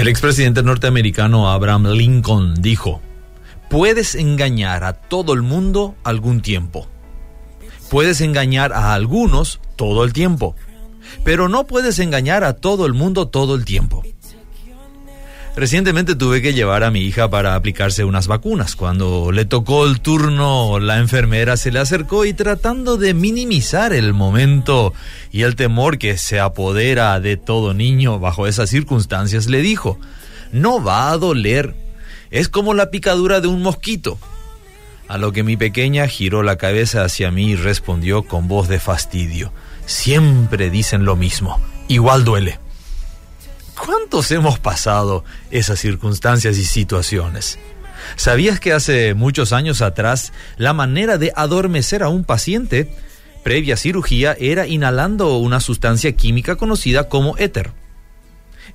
El expresidente norteamericano Abraham Lincoln dijo, puedes engañar a todo el mundo algún tiempo. Puedes engañar a algunos todo el tiempo, pero no puedes engañar a todo el mundo todo el tiempo. Recientemente tuve que llevar a mi hija para aplicarse unas vacunas. Cuando le tocó el turno, la enfermera se le acercó y tratando de minimizar el momento y el temor que se apodera de todo niño bajo esas circunstancias, le dijo, no va a doler, es como la picadura de un mosquito. A lo que mi pequeña giró la cabeza hacia mí y respondió con voz de fastidio, siempre dicen lo mismo, igual duele. ¿Cuántos hemos pasado esas circunstancias y situaciones? ¿Sabías que hace muchos años atrás la manera de adormecer a un paciente previa cirugía era inhalando una sustancia química conocida como éter?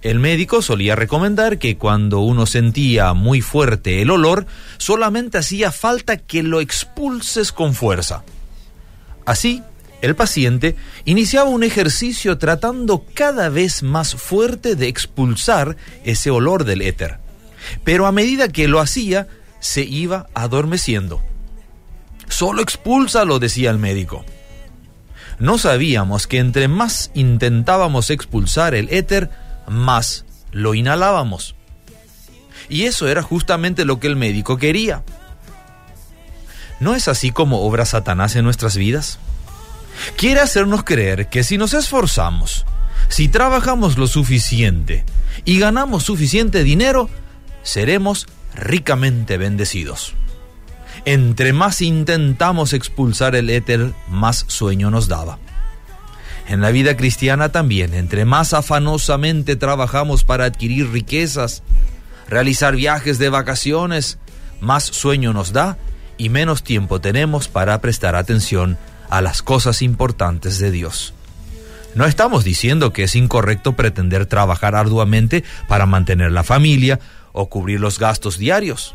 El médico solía recomendar que cuando uno sentía muy fuerte el olor, solamente hacía falta que lo expulses con fuerza. Así, el paciente iniciaba un ejercicio tratando cada vez más fuerte de expulsar ese olor del éter. Pero a medida que lo hacía, se iba adormeciendo. Solo expúlsalo, decía el médico. No sabíamos que entre más intentábamos expulsar el éter, más lo inhalábamos. Y eso era justamente lo que el médico quería. ¿No es así como obra Satanás en nuestras vidas? Quiere hacernos creer que si nos esforzamos, si trabajamos lo suficiente y ganamos suficiente dinero, seremos ricamente bendecidos. Entre más intentamos expulsar el éter, más sueño nos daba. En la vida cristiana también, entre más afanosamente trabajamos para adquirir riquezas, realizar viajes de vacaciones, más sueño nos da y menos tiempo tenemos para prestar atención a las cosas importantes de Dios. No estamos diciendo que es incorrecto pretender trabajar arduamente para mantener la familia o cubrir los gastos diarios.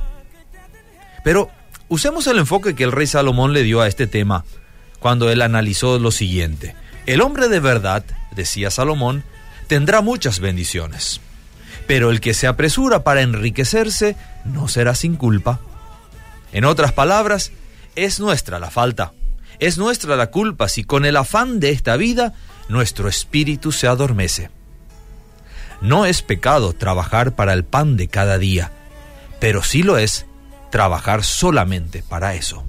Pero usemos el enfoque que el rey Salomón le dio a este tema cuando él analizó lo siguiente. El hombre de verdad, decía Salomón, tendrá muchas bendiciones, pero el que se apresura para enriquecerse no será sin culpa. En otras palabras, es nuestra la falta. Es nuestra la culpa si con el afán de esta vida nuestro espíritu se adormece. No es pecado trabajar para el pan de cada día, pero sí lo es trabajar solamente para eso.